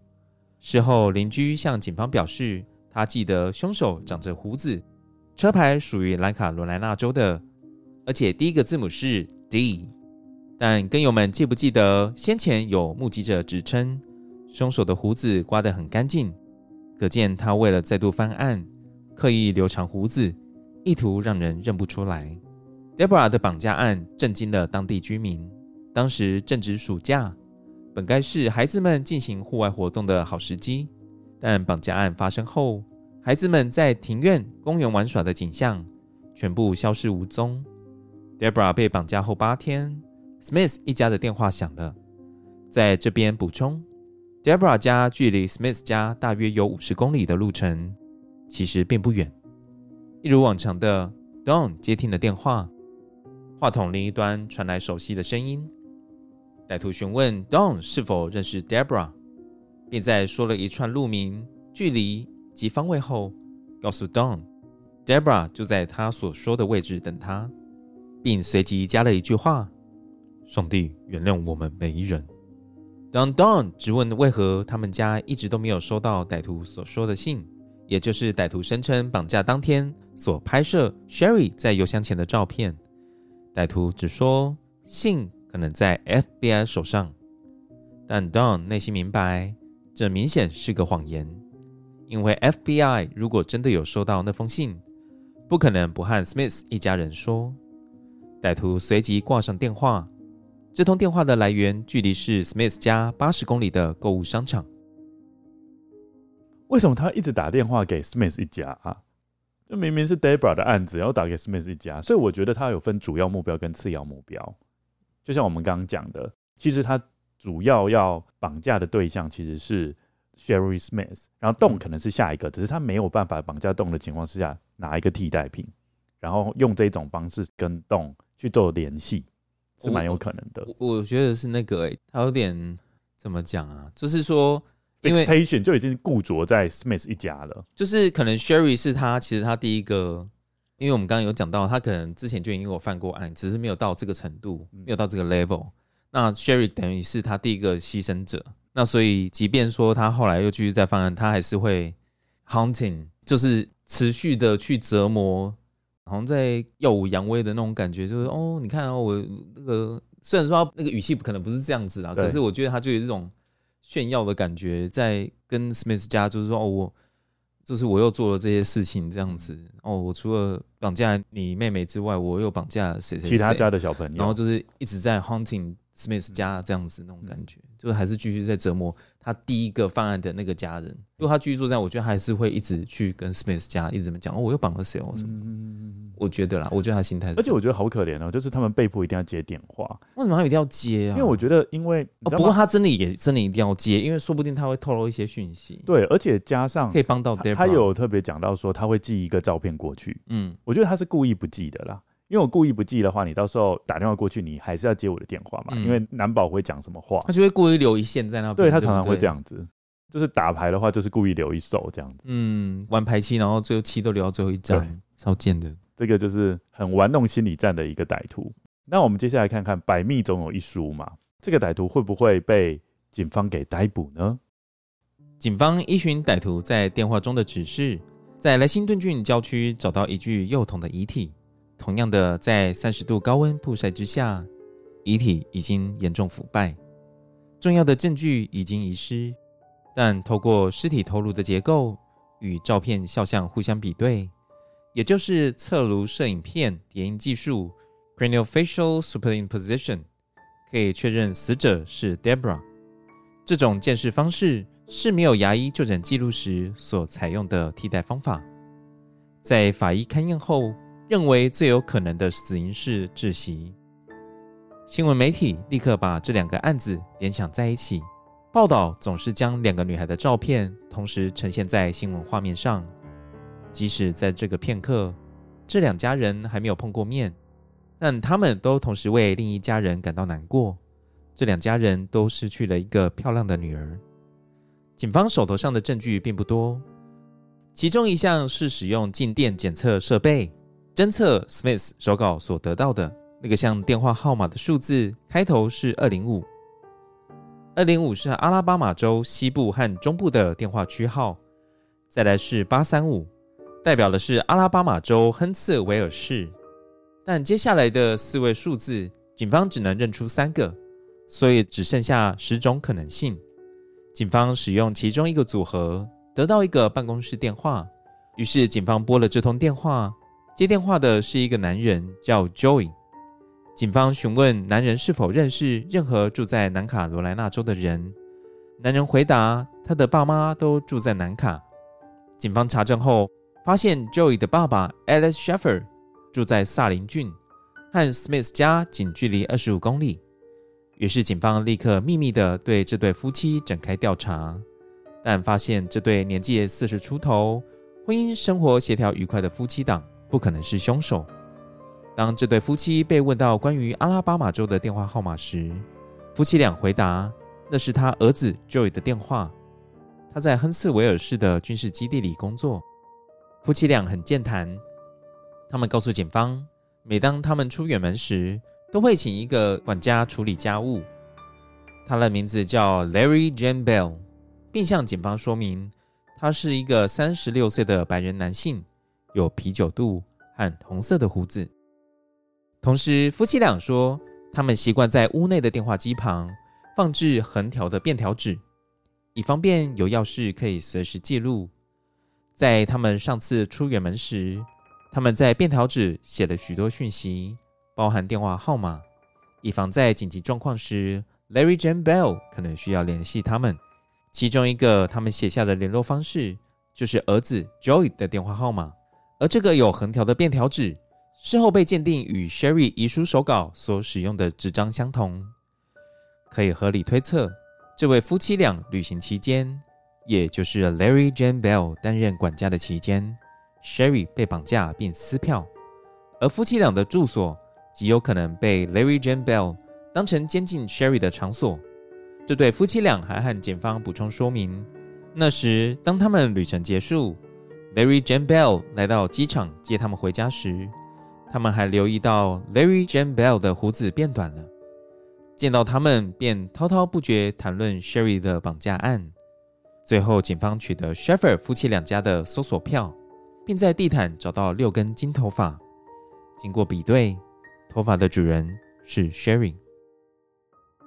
事后，邻居向警方表示，他记得凶手长着胡子，车牌属于南卡罗来纳州的，而且第一个字母是 D。但跟友们记不记得，先前有目击者指称，凶手的胡子刮得很干净，可见他为了再度翻案，刻意留长胡子，意图让人认不出来。Debra 的绑架案震惊了当地居民。当时正值暑假，本该是孩子们进行户外活动的好时机，但绑架案发生后，孩子们在庭院、公园玩耍的景象全部消失无踪。Debra 被绑架后八天，Smith 一家的电话响了。在这边补充。，Debra 家距离 Smith 家大约有五十公里的路程，其实并不远。一如往常的，Don 接听了电话，话筒另一端传来熟悉的声音。歹徒询问 Don 是否认识 Debra，并在说了一串路名、距离及方位后，告诉 Don，Debra 就在他所说的位置等他，并随即加了一句话：“上帝原谅我们每一人。” Dawn Don 质问为何他们家一直都没有收到歹徒所说的信，也就是歹徒声称绑架当天所拍摄 Sherry 在邮箱前的照片。歹徒只说信可能在 FBI 手上，但 Don 内心明白，这明显是个谎言，因为 FBI 如果真的有收到那封信，不可能不和 Smith 一家人说。歹徒随即挂上电话。这通电话的来源距离是 Smith 家八十公里的购物商场。为什么他一直打电话给 Smith 一家啊？这明明是 Deborah 的案子，然后打给 Smith 一家，所以我觉得他有分主要目标跟次要目标。就像我们刚刚讲的，其实他主要要绑架的对象其实是 Sherry Smith，然后 Dawn 可能是下一个，只是他没有办法绑架 Dawn 的情况之下，拿一个替代品，然后用这种方式跟 Dawn 去做联系。是蛮有可能的，我，我觉得是那个、欸，他有点怎么讲啊？就是说，expectation 就已经固着在 Smith 一家了，就是可能 Sherry 是他，其实他第一个，因为我们刚刚有讲到，他可能之前就已经有犯过案，只是没有到这个程度，没有到这个 level。那 Sherry 等于是他第一个牺牲者，那所以即便说他后来又继续再犯案，他还是会 haunting，就是持续的去折磨。好像在耀武扬威的那种感觉，就是哦，你看啊，我那个虽然说他那个语气不可能不是这样子啦，可是我觉得他就有这种炫耀的感觉，在跟 Smith 家就是说哦，我就是我又做了这些事情这样子哦，我除了绑架你妹妹之外，我又绑架谁谁谁，其他家的小朋友，然后就是一直在 hunting Smith 家这样子那种感觉，就是还是继续在折磨。他第一个犯案的那个家人，如果他继续作战，我觉得还是会一直去跟 Smith 家一直这么讲哦，我又绑了谁哦什么？嗯，我觉得啦，我觉得他心态，而且我觉得好可怜哦，就是他们被迫一定要接电话，为什么他一定要接啊？因为我觉得，因为哦，不过他真的也真的一定要接，因为说不定他会透露一些讯息。对，而且加上可以帮到 Deborah，他有特别讲到说他会寄一个照片过去。嗯，我觉得他是故意不寄的啦。因为我故意不记的话，你到时候打电话过去，你还是要接我的电话嘛，嗯、因为难保会讲什么话。他就会故意留一线在那边。对，他常常会这样子。就是打牌的话，就是故意留一手这样子。嗯，玩牌七，然后最后七都留到最后一张，超贱的。这个就是很玩弄心理战的一个歹徒。那我们接下来看看百密总有一疏嘛，这个歹徒会不会被警方给逮捕呢？警方依循歹徒在电话中的指示，在莱辛顿郡郊区找到一具幼童的遗体。同样的，在三十度高温曝晒之下，遗体已经严重腐败，重要的证据已经遗失。但透过尸体头颅的结构与照片肖像互相比对，也就是侧颅摄影片叠印技术 （Craniofacial Superimposition），可以确认死者是 Debra。这种鉴识方式是没有牙医就诊记录时所采用的替代方法。在法医勘验后，认为最有可能的死因是窒息。新闻媒体立刻把这两个案子联想在一起，报道总是将两个女孩的照片同时呈现在新闻画面上。即使在这个片刻，这两家人还没有碰过面，但他们都同时为另一家人感到难过。这两家人都失去了一个漂亮的女儿。警方手头上的证据并不多，其中一项是使用静电检测设备侦测 Smith 手稿所得到的那个像电话号码的数字，开头是二零五。二零五是阿拉巴马州西部和中部的电话区号，再来是八三五。代表的是阿拉巴马州亨茨维尔市，但接下来的四位数字，警方只能认出三个，所以只剩下十种可能性。警方使用其中一个组合，得到一个办公室电话，于是警方拨了这通电话。接电话的是一个男人，叫 Joey。警方询问男人是否认识任何住在南卡罗来纳州的人，男人回答他的爸妈都住在南卡。警方查证后，发现 Joey 的爸爸 Alex Sheffer 住在萨林郡，和 Smith 家仅距离二十五公里。于是警方立刻秘密地对这对夫妻展开调查，但发现这对年纪四十出头、婚姻生活协调愉快的夫妻档不可能是凶手。当这对夫妻被问到关于阿拉巴马州的电话号码时，夫妻俩回答那是他儿子 Joy 的电话，他在亨茨维尔市的军事基地里工作。夫妻俩很健谈，他们告诉警方，每当他们出远门时，都会请一个管家处理家务。他的名字叫 Larry Jane Bell，并向警方说明，他是一个三十六岁的白人男性，有啤酒肚和红色的胡子。同时，夫妻俩说，他们习惯在屋内的电话机旁放置横条的便条纸，以方便有要事可以随时记录。在他们上次出远门时，他们在便条纸写了许多讯息，包含电话号码，以防在紧急状况时，Larry Jane Bell 可能需要联系他们。其中一个他们写下的联络方式就是儿子 Joey 的电话号码，而这个有横条的便条纸，事后被鉴定与 Sherry 遗书手稿所使用的纸张相同，可以合理推测，这位夫妻俩旅行期间。也就是 Larry Jane Bell 担任管家的期间，Sherry 被绑架并撕票，而夫妻俩的住所极有可能被 Larry Jane Bell 当成监禁 Sherry 的场所。这对夫妻俩还和检方补充说明，那时当他们旅程结束，Larry Jane Bell 来到机场接他们回家时，他们还留意到 Larry Jane Bell 的胡子变短了。见到他们便滔滔不绝谈论 Sherry 的绑架案。最后，警方取得 Sheffer 夫妻两家的搜索票，并在地毯找到六根金头发。经过比对，头发的主人是 Sherry。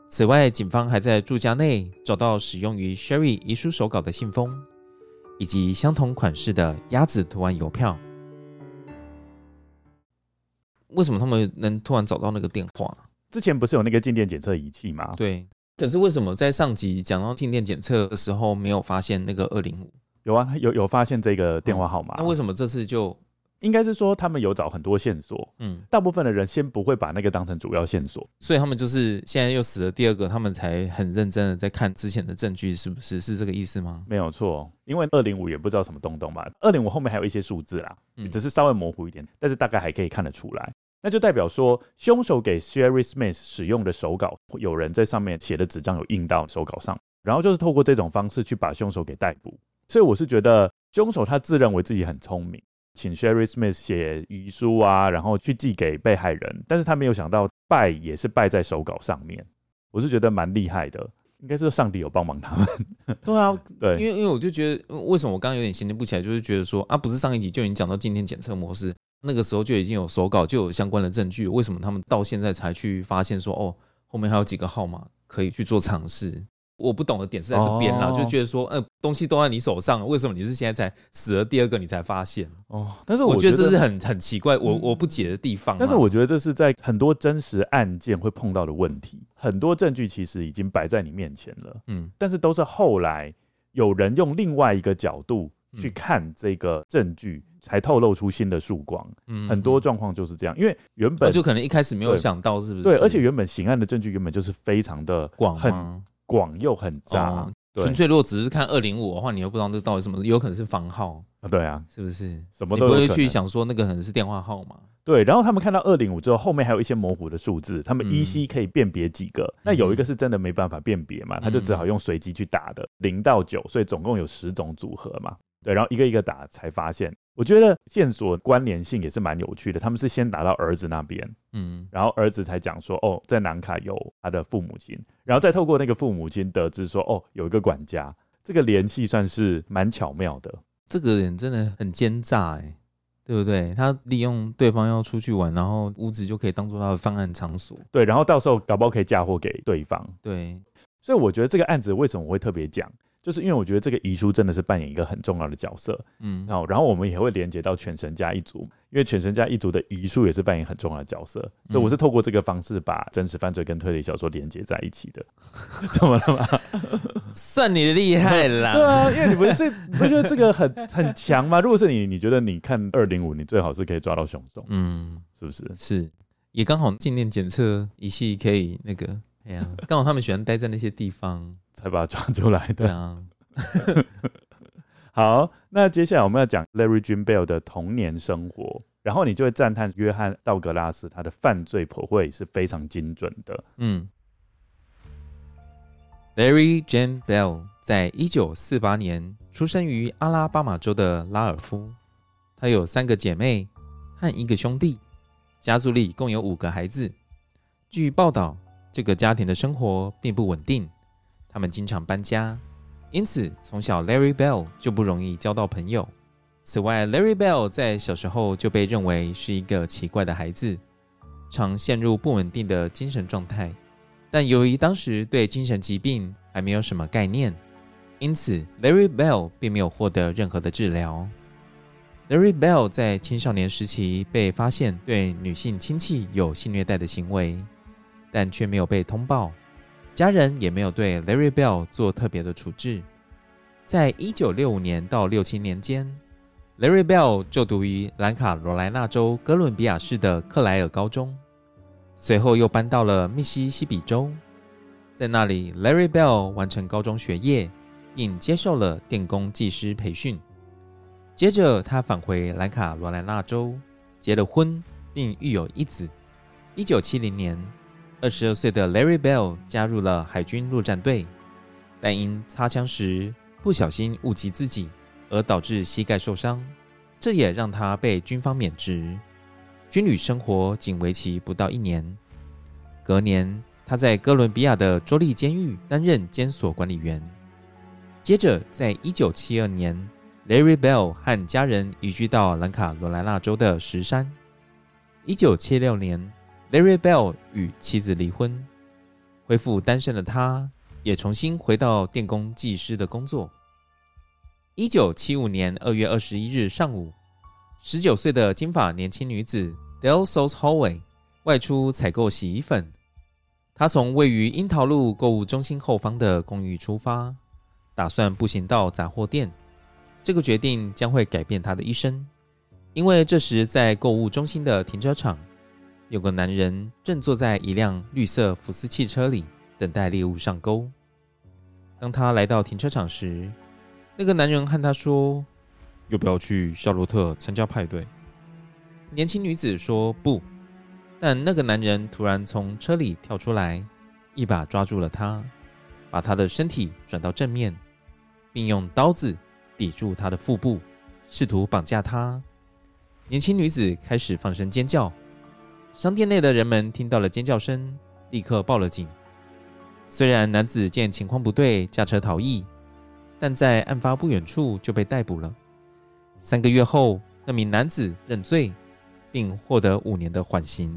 此外，警方还在住家内找到使用于 Sherry 遗书手稿的信封，以及相同款式的鸭子图案邮票。为什么他们能突然找到那个电话？之前不是有那个静电检测仪器吗？对。可是为什么在上集讲到静电检测的时候没有发现那个二零五？有啊，有有发现这个电话号码。那为什么这次就应该是说他们有找很多线索？嗯，大部分的人先不会把那个当成主要线索，所以他们就是现在又死了第二个，他们才很认真的在看之前的证据，是不是？是这个意思吗？没有错，因为二零五也不知道什么东东吧。二零五后面还有一些数字啦，只是稍微模糊一点，但是大概还可以看得出来。那就代表说，凶手给 Sherry Smith 使用的手稿，有人在上面写的纸张有印到手稿上，然后就是透过这种方式去把凶手给逮捕。所以我是觉得，凶手他自认为自己很聪明，请 Sherry Smith 写遗书啊，然后去寄给被害人，但是他没有想到败也是败在手稿上面。我是觉得蛮厉害的，应该是上帝有帮忙他们。<laughs> 对啊，<laughs> 对，因为因为我就觉得，为什么我刚刚有点衔接不起来，就是觉得说啊，不是上一集就已经讲到今天检测模式。那个时候就已经有手稿，就有相关的证据。为什么他们到现在才去发现说，哦，后面还有几个号码可以去做尝试？我不懂的点是在这边啦，哦、就觉得说，嗯、呃，东西都在你手上，为什么你是现在才死了第二个你才发现？哦，但是我觉得这是很很奇怪，我我不解的地方。但是我觉得这是在很多真实案件会碰到的问题，很多证据其实已经摆在你面前了，嗯，但是都是后来有人用另外一个角度去看这个证据，才透露出新的曙光。嗯，很多状况就是这样，因为原本就可能一开始没有想到，是不是？对，而且原本刑案的证据原本就是非常的广，很。广又很杂，纯、哦、粹如果只是看二零五的话，你又不知道这到底什么，有可能是房号啊？对啊，是不是？什么都不会去想说那个可能是电话号码？对，然后他们看到二零五之后，后面还有一些模糊的数字，他们依稀可以辨别几个。嗯、那有一个是真的没办法辨别嘛，他就只好用随机去打的，零到九，所以总共有十种组合嘛。对，然后一个一个打才发现，我觉得线索关联性也是蛮有趣的。他们是先打到儿子那边，嗯，然后儿子才讲说，哦，在南卡有他的父母亲，然后再透过那个父母亲得知说，哦，有一个管家，这个联系算是蛮巧妙的。这个人真的很奸诈哎，对不对？他利用对方要出去玩，然后屋子就可以当做他的犯案场所，对，然后到时候搞不好可以嫁祸给对方，对。所以我觉得这个案子为什么我会特别讲？就是因为我觉得这个遗书真的是扮演一个很重要的角色，嗯，然后然后我们也会连接到犬神家一族，因为犬神家一族的遗书也是扮演很重要的角色，所以我是透过这个方式把真实犯罪跟推理小说连接在一起的。<laughs> 怎么了吗？<laughs> 算你的厉害啦！对啊，因为你不是这不觉得这个很很强吗？如果是你，你觉得你看二零五，你最好是可以抓到凶手，嗯，是不是？是，也刚好静电检测仪器可以那个，哎呀，刚好他们喜欢待在那些地方。才把它抓出来的。对啊，<laughs> 好，那接下来我们要讲 Larry June Bell 的童年生活，然后你就会赞叹约翰道格拉斯他的犯罪剖绘是非常精准的。嗯，Larry June Bell 在一九四八年出生于阿拉巴马州的拉尔夫，他有三个姐妹和一个兄弟，家族里共有五个孩子。据报道，这个家庭的生活并不稳定。他们经常搬家，因此从小 Larry Bell 就不容易交到朋友。此外，Larry Bell 在小时候就被认为是一个奇怪的孩子，常陷入不稳定的精神状态。但由于当时对精神疾病还没有什么概念，因此 Larry Bell 并没有获得任何的治疗。Larry Bell 在青少年时期被发现对女性亲戚有性虐待的行为，但却没有被通报。家人也没有对 Larry Bell 做特别的处置。在一九六五年到六七年间，Larry Bell 就读于南卡罗来纳州哥伦比亚市的克莱尔高中，随后又搬到了密西西比州，在那里，Larry Bell 完成高中学业，并接受了电工技师培训。接着，他返回南卡罗来纳州，结了婚，并育有一子。一九七零年。二十二岁的 Larry Bell 加入了海军陆战队，但因擦枪时不小心误击自己，而导致膝盖受伤，这也让他被军方免职。军旅生活仅为期不到一年。隔年，他在哥伦比亚的州立监狱担任监所管理员。接着，在一九七二年，Larry Bell 和家人移居到南卡罗来纳州的石山。一九七六年。Larry Bell 与妻子离婚，恢复单身的他，也重新回到电工技师的工作。一九七五年二月二十一日上午，十九岁的金发年轻女子 Del Sol Hallway 外出采购洗衣粉。她从位于樱桃路购物中心后方的公寓出发，打算步行到杂货店。这个决定将会改变她的一生，因为这时在购物中心的停车场。有个男人正坐在一辆绿色福斯汽车里，等待猎物上钩。当他来到停车场时，那个男人和他说：“要不要去夏洛特参加派对？”年轻女子说：“不。”但那个男人突然从车里跳出来，一把抓住了她，把她的身体转到正面，并用刀子抵住她的腹部，试图绑架她。年轻女子开始放声尖叫。商店内的人们听到了尖叫声，立刻报了警。虽然男子见情况不对，驾车逃逸，但在案发不远处就被逮捕了。三个月后，那名男子认罪，并获得五年的缓刑，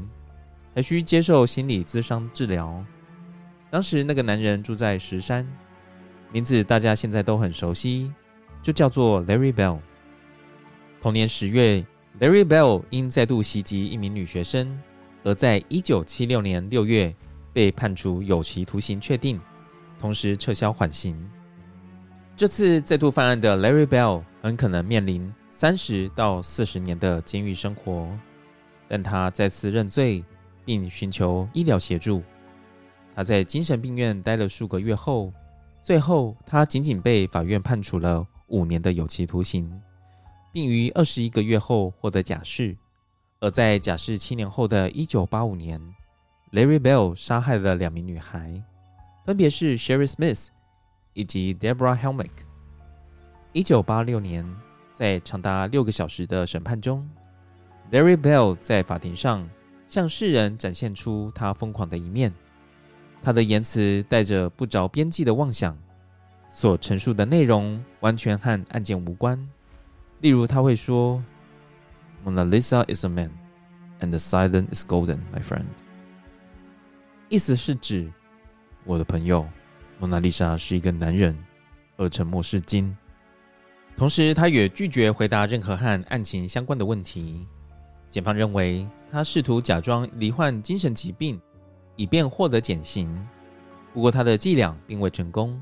还需接受心理咨商治疗。当时那个男人住在石山，名字大家现在都很熟悉，就叫做 Larry Bell。同年十月，Larry Bell 因再度袭击一名女学生，而在一九七六年六月被判处有期徒刑确定，同时撤销缓刑。这次再度犯案的 Larry Bell 很可能面临三十到四十年的监狱生活，但他再次认罪，并寻求医疗协助。他在精神病院待了数个月后，最后他仅仅被法院判处了五年的有期徒刑，并于二十一个月后获得假释。而在假释七年后的一九八五年，Larry Bell 杀害了两名女孩，分别是 Sherry Smith。以及 Deborah Helmick。一九八六年，在长达六个小时的审判中，Larry Bell 在法庭上向世人展现出他疯狂的一面。他的言辞带着不着边际的妄想，所陈述的内容完全和案件无关。例如，他会说：“Mona Lisa is a man, and the silence is golden, my friend。”意思是指我的朋友。蒙娜丽莎是一个男人，而沉默是金。同时，他也拒绝回答任何和案情相关的问题。检方认为他试图假装罹患精神疾病，以便获得减刑。不过，他的伎俩并未成功。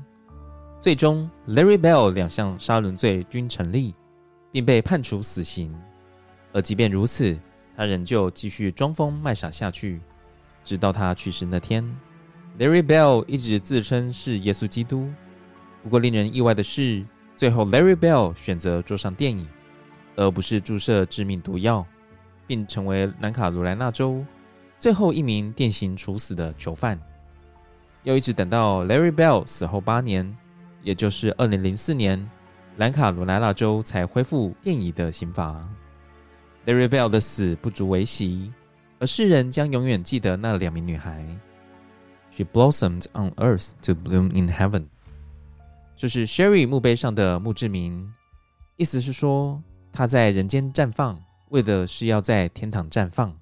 最终，Larry Bell 两项杀人罪均成立，并被判处死刑。而即便如此，他仍旧继续装疯卖傻下去，直到他去世那天。Larry Bell 一直自称是耶稣基督，不过令人意外的是，最后 Larry Bell 选择坐上电椅，而不是注射致命毒药，并成为南卡罗来纳州最后一名电刑处死的囚犯。又一直等到 Larry Bell 死后八年，也就是二零零四年，南卡罗来纳州才恢复电椅的刑罚。Larry Bell 的死不足为奇，而世人将永远记得那两名女孩。She blossomed on earth to bloom in heaven。这是 Sherry 墓碑上的墓志铭，意思是说她在人间绽放，为的是要在天堂绽放。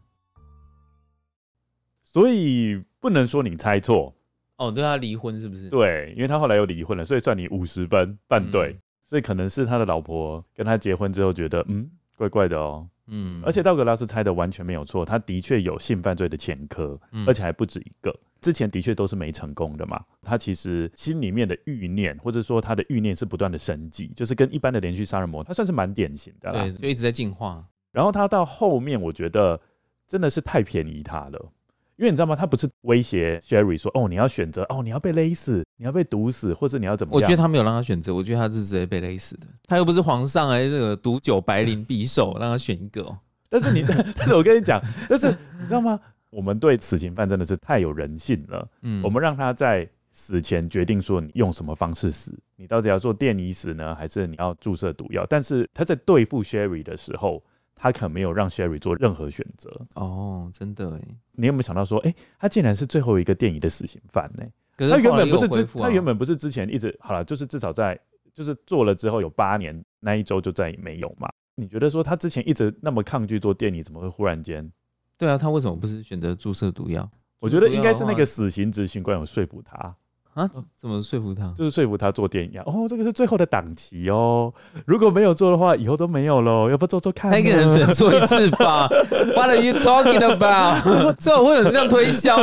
所以不能说你猜错哦，对他离婚是不是？对，因为他后来又离婚了，所以算你五十分半对。嗯、所以可能是他的老婆跟他结婚之后觉得，嗯，怪怪的哦。嗯，而且道格拉斯猜的完全没有错，他的确有性犯罪的前科，嗯、而且还不止一个。之前的确都是没成功的嘛，他其实心里面的欲念，或者说他的欲念是不断的升级，就是跟一般的连续杀人魔，他算是蛮典型的，对，就一直在进化。然后他到后面，我觉得真的是太便宜他了，因为你知道吗？他不是威胁 Sherry 说，哦，你要选择，哦，你要被勒死，你要被毒死，或者你要怎么样？我觉得他没有让他选择，我觉得他是直接被勒死的。他又不是皇上哎，这个毒酒白绫匕首，让他选一个。<laughs> 但是你，<laughs> 但是我跟你讲，但是你知道吗？我们对死刑犯真的是太有人性了。嗯，我们让他在死前决定说你用什么方式死，你到底要做电椅死呢，还是你要注射毒药？但是他在对付 Sherry 的时候，他可没有让 Sherry 做任何选择。哦，真的哎，你有没有想到说，哎、欸，他竟然是最后一个电影的死刑犯呢？可是他原本不是之，他原本不是之前一直好了，就是至少在就是做了之后有八年那一周就再也没有嘛？你觉得说他之前一直那么抗拒做电影，怎么会忽然间？对啊，他为什么不是选择注射毒药？我觉得应该是那个死刑执行官有说服他啊？怎么说服他？就是说服他做电影啊哦，这个是最后的档期哦，如果没有做的话，以后都没有喽。要不做做看？他一个人只能做一次吧？<laughs> What are you talking about？<laughs> 最后会有人这样推销？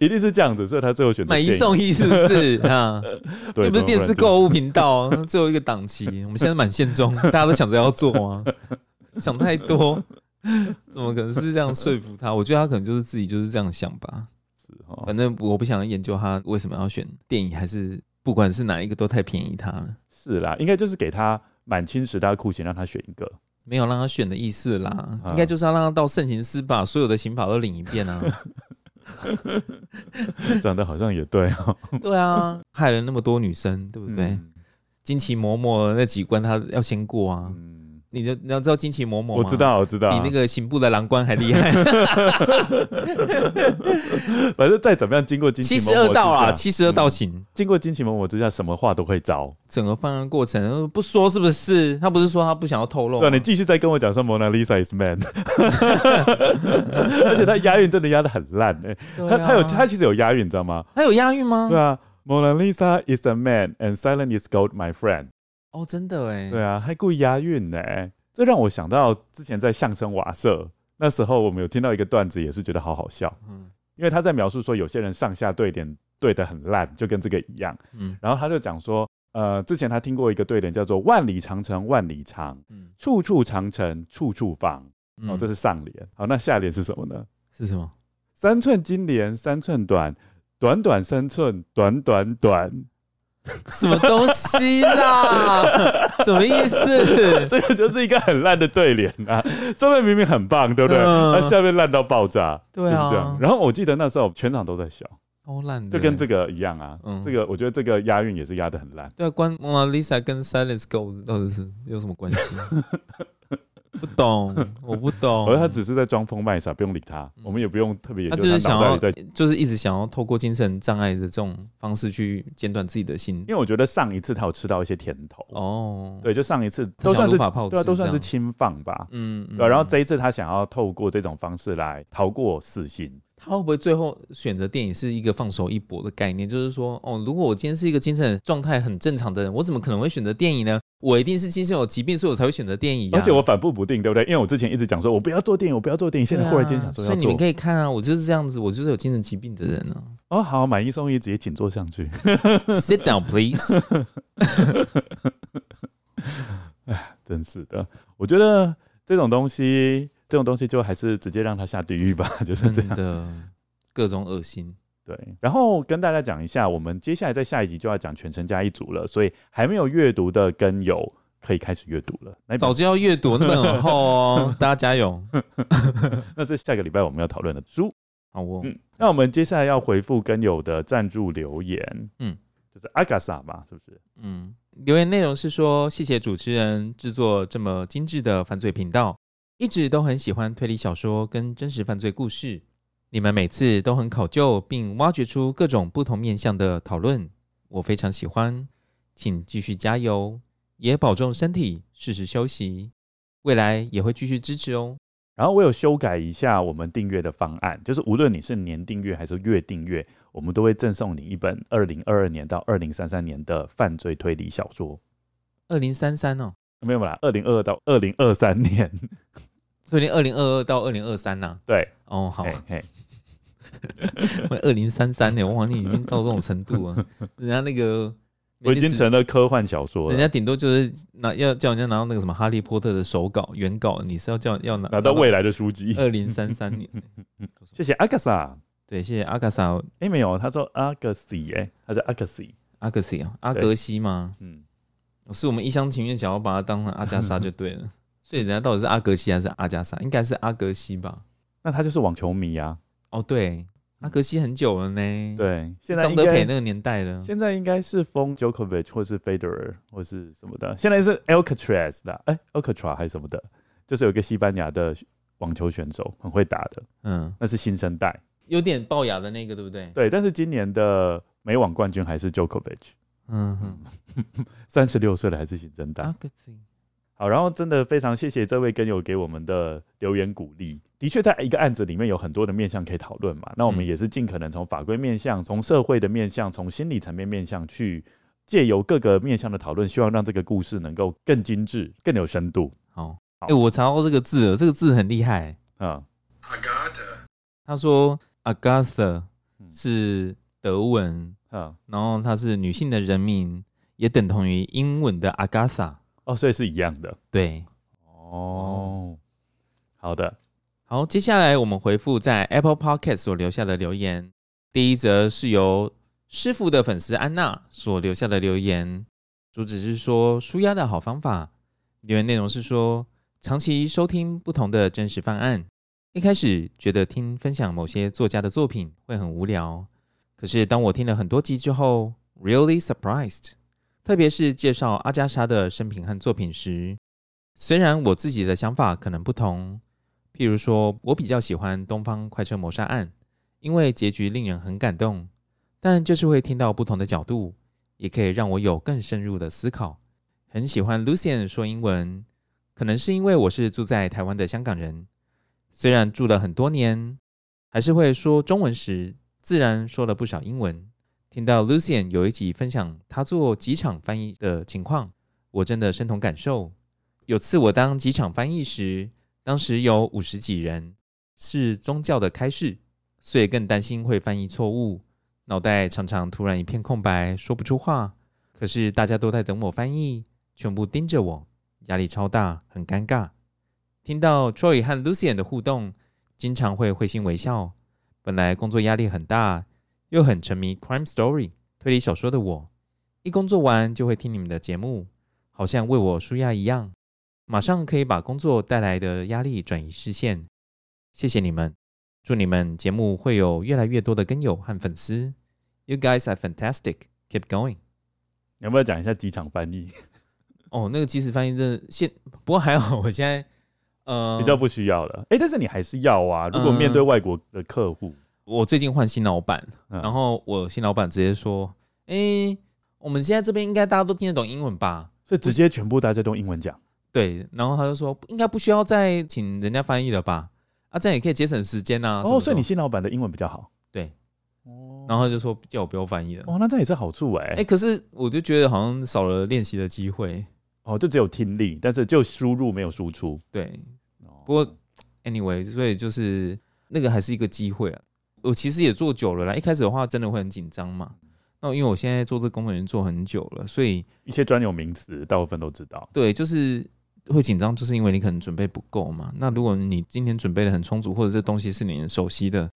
一定是这样子，所以他最后选择买一送一，是不是 <laughs> 啊？对，又不是电视购物频道，最后一个档期，我们现在满线中，大家都想着要做吗？想太多。怎么可能是这样说服他？我觉得他可能就是自己就是这样想吧。反正我不想研究他为什么要选电影，还是不管是哪一个都太便宜他了。是啦，应该就是给他满清十大酷刑，让他选一个，没有让他选的意思啦。应该就是要让他到慎刑司把所有的刑法都领一遍啊。<laughs> 讲的好像也对哦。对啊，害了那么多女生，对不对？惊奇嬷嬷那几关他要先过啊。你就你要知道惊奇嬷嬷吗？我知道，我知道，比那个刑部的郎官还厉害。<laughs> 反正再怎么样，经过惊奇七十二道啊，七十二道刑，嗯，经过惊奇嬷嬷之下，什么话都会招。整个犯案过程不说是不是？他不是说他不想要透露？对，你继续再跟我讲说，Mona Lisa is man。<laughs> 而且他押韵真的押的很烂哎，欸，他他有他其实有押韵，你知道吗？他有押韵吗？对啊 Mona Lisa is a man and silent is gold, my friend。哦，真的哎，对啊，还故意押韵呢，这让我想到之前在相声瓦舍那时候，我们有听到一个段子，也是觉得好好笑。嗯，因为他在描述说有些人上下对联对得很烂，就跟这个一样。嗯，然后他就讲说，呃，之前他听过一个对联叫做“万里长城万里长，嗯，处处长城处处房”。哦，这是上联。好，那下联是什么呢？是什么？三寸金莲三寸短，短短三寸短短短。<laughs> 什么东西啦？<laughs> 什么意思？这个就是一个很烂的对联啊！上面明明很棒，对不对？那、嗯、下面烂到爆炸，对啊。然后我记得那时候全场都在笑，超烂，就跟这个一样啊。嗯，这个我觉得这个押韵也是押的很烂。对关。Lisa 跟 Silence Gold 到底是有什么关系？<laughs> 不懂，我不懂。而他只是在装疯卖傻，不用理他。嗯、我们也不用特别。他就是想要，就是一直想要透过精神障碍的这种方式去剪断自己的心。因为我觉得上一次他有吃到一些甜头哦，对，就上一次都算是法炮对、啊，都算是轻放吧。嗯，对、啊。然后这一次他想要透过这种方式来逃过死刑。他会不会最后选择电影是一个放手一搏的概念？就是说，哦，如果我今天是一个精神状态很正常的人，我怎么可能会选择电影呢？我一定是精神有疾病，所以我才会选择电影、啊。而且我反复不定，对不对？因为我之前一直讲说我不要做电影，我不要做电影，现在忽然间想说要做。所以你们可以看啊，我就是这样子，我就是有精神疾病的人啊。哦，好，买一送一，直接请坐上去。<laughs> Sit down, please。哎，真是的，我觉得这种东西。这种东西就还是直接让他下地狱吧，就是这样的，各种恶心。对，然后跟大家讲一下，我们接下来在下一集就要讲《全程家一族》了，所以还没有阅读的跟友可以开始阅读了。早就要阅读，那本很厚哦，<laughs> 大家加油。<laughs> 那是下个礼拜我们要讨论的书。<laughs> 好哦，嗯，那我们接下来要回复跟友的赞助留言，嗯，就是阿嘎萨嘛，是不是？嗯，留言内容是说，谢谢主持人制作这么精致的犯罪频道。一直都很喜欢推理小说跟真实犯罪故事，你们每次都很考究并挖掘出各种不同面向的讨论，我非常喜欢，请继续加油，也保重身体，适时休息，未来也会继续支持哦。然后我有修改一下我们订阅的方案，就是无论你是年订阅还是月订阅，我们都会赠送你一本二零二二年到二零三三年的犯罪推理小说。二零三三哦，没有啦，二零二二到二零二三年。所以二零二二到二零二三呐？对，哦，好，嘿，<laughs> 二零三三年，哇，你已经到这种程度了。<laughs> 人家那个我已经成了科幻小说了，人家顶多就是拿要叫人家拿到那个什么《哈利波特》的手稿原稿，你是要叫要拿拿到未来的书籍。二零三三年，<laughs> 谢谢阿卡萨，对，谢谢阿卡萨。哎，没有，他说阿格西，哎，他是阿格西，阿格西啊，阿格西吗？嗯，是我们一厢情愿想要把他当成阿加莎就对了。所以人家到底是阿格西还是阿加莎？应该是阿格西吧？那他就是网球迷呀、啊。哦，对，阿格西很久了呢。对，现在张德培那个年代了。现在应该是封 Djokovic 或是 Federer 或是什么的。现在是 Alcatraz 的，哎、欸、，Alcatraz 还是什么的？就是有一个西班牙的网球选手，很会打的。嗯，那是新生代，有点龅牙的那个，对不对？对，但是今年的美网冠军还是 Djokovic。嗯哼，<laughs> 三十六岁了还是新生代。好，然后真的非常谢谢这位跟友给我们的留言鼓励。的确，在一个案子里面有很多的面向可以讨论嘛。那我们也是尽可能从法规面向、从社会的面向、从心理层面面向去借由各个面向的讨论，希望让这个故事能够更精致、更有深度。好，哎、欸，我查到这个字了，这个字很厉害。啊，Agatha，他说 Agatha 是德文，嗯，然后它是女性的人名，也等同于英文的 Agatha。哦，所以是一样的，对，哦，好的，好，接下来我们回复在 Apple Podcast 所留下的留言。第一则是由师傅的粉丝安娜所留下的留言，主旨是说舒压的好方法。留言内容是说，长期收听不同的真实犯案，一开始觉得听分享某些作家的作品会很无聊，可是当我听了很多集之后，really surprised。特别是介绍阿加莎的生平和作品时，虽然我自己的想法可能不同，譬如说我比较喜欢《东方快车谋杀案》，因为结局令人很感动，但就是会听到不同的角度，也可以让我有更深入的思考。很喜欢 Lucian 说英文，可能是因为我是住在台湾的香港人，虽然住了很多年，还是会说中文时自然说了不少英文。听到 Lucien 有一集分享他做机场翻译的情况，我真的深同感受。有次我当机场翻译时，当时有五十几人，是宗教的开示，所以更担心会翻译错误，脑袋常常突然一片空白，说不出话。可是大家都在等我翻译，全部盯着我，压力超大，很尴尬。听到 Troy 和 Lucien 的互动，经常会会心微笑。本来工作压力很大，又很沉迷 Crime Story 推理小说的我，一工作完就会听你们的节目，好像为我舒压一样，马上可以把工作带来的压力转移视线。谢谢你们，祝你们节目会有越来越多的跟友和粉丝。You guys are fantastic. Keep going. 你要不要讲一下机场翻译？<laughs> 哦，那个即时翻译真的现，不过还好，我现在呃比较不需要了。哎、欸，但是你还是要啊。如果面对外国的客户、呃，我最近换新老板，然后我新老板直接说：“哎、欸，我们现在这边应该大家都听得懂英文吧？”所以直接全部大家都用英文讲。对，然后他就说：“应该不需要再请人家翻译了吧？啊，这样也可以节省时间啊。”哦，所以你新老板的英文比较好。对。然后就说叫我不要翻译了。哦，那这也是好处哎、欸。哎、欸，可是我就觉得好像少了练习的机会。哦，就只有听力，但是就输入没有输出。对。不过，anyway，所以就是那个还是一个机会啊。我其实也做久了啦，一开始的话真的会很紧张嘛。那因为我现在做这个工作已经做很久了，所以一些专有名词大部分都知道。对，就是会紧张，就是因为你可能准备不够嘛。那如果你今天准备的很充足，或者这东西是你熟悉的。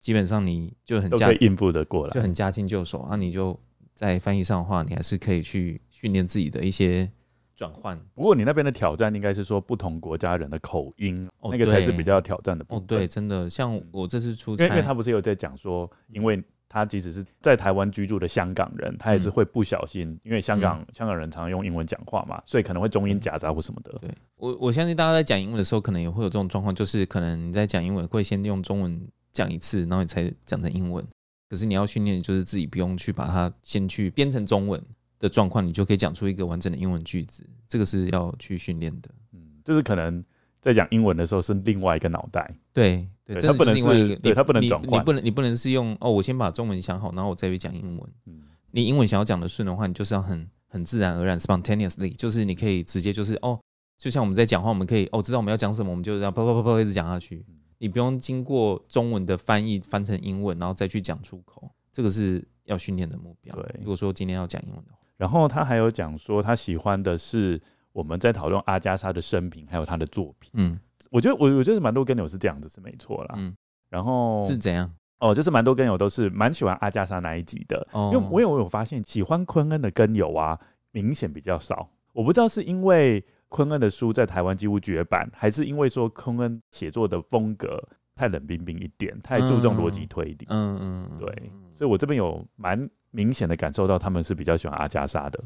基本上你就很加应付的过来，就很驾轻就熟啊！你就在翻译上的话，你还是可以去训练自己的一些转换。不过你那边的挑战应该是说不同国家人的口音，哦、那个才是比较挑战的部分。哦，对，真的，像我这次出差，因为他不是有在讲说，因为他即使是在台湾居住的香港人，他也是会不小心，嗯、因为香港、嗯、香港人常常用英文讲话嘛，所以可能会中英夹杂或什么的。对，我我相信大家在讲英文的时候，可能也会有这种状况，就是可能你在讲英文会先用中文。讲一次，然后你才讲成英文。可是你要训练，就是自己不用去把它先去编成中文的状况，你就可以讲出一个完整的英文句子。这个是要去训练的。嗯，就是可能在讲英文的时候是另外一个脑袋。对对，它不能是，对，它不能转换。你不能，你不能是用哦，我先把中文想好，然后我再去讲英文。嗯，你英文想要讲的顺的话，你就是要很很自然而然，spontaneously，就是你可以直接就是哦，就像我们在讲话，我们可以哦，知道我们要讲什么，我们就这样啪啪啪啪一直讲下去。你不用经过中文的翻译翻成英文，然后再去讲出口，这个是要训练的目标。对，如果说今天要讲英文的话，然后他还有讲说他喜欢的是我们在讨论阿加莎的生平，还有他的作品。嗯，我觉得我我觉得蛮多跟友是这样子是没错啦。嗯，然后是怎样？哦，就是蛮多跟友都是蛮喜欢阿加莎那一集的。哦，因为我有我有发现喜欢昆恩的跟友啊，明显比较少。我不知道是因为。昆恩的书在台湾几乎绝版，还是因为说昆恩写作的风格太冷冰冰一点，太注重逻辑推理。嗯嗯，嗯，对，所以我这边有蛮明显的感受到他们是比较喜欢阿加莎的。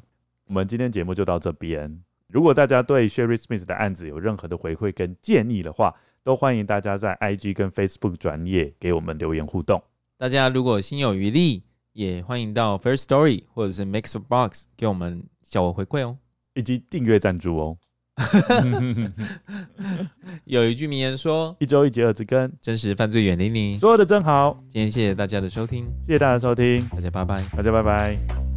我们今天节目就到这边，如果大家对 Sherry Smith 的案子有任何的回馈跟建议的话，都欢迎大家在 IG 跟 Facebook 专页给我们留言互动。大家如果心有余力，也欢迎到 First Story 或者是 MixerBox 给我们小额回馈哦，以及订阅赞助哦。<laughs> 有一句名言说：“一周一集，二之根，真实犯罪远离你。”说的真好。今天谢谢大家的收听，谢谢大家收听，大家拜拜，大家拜拜。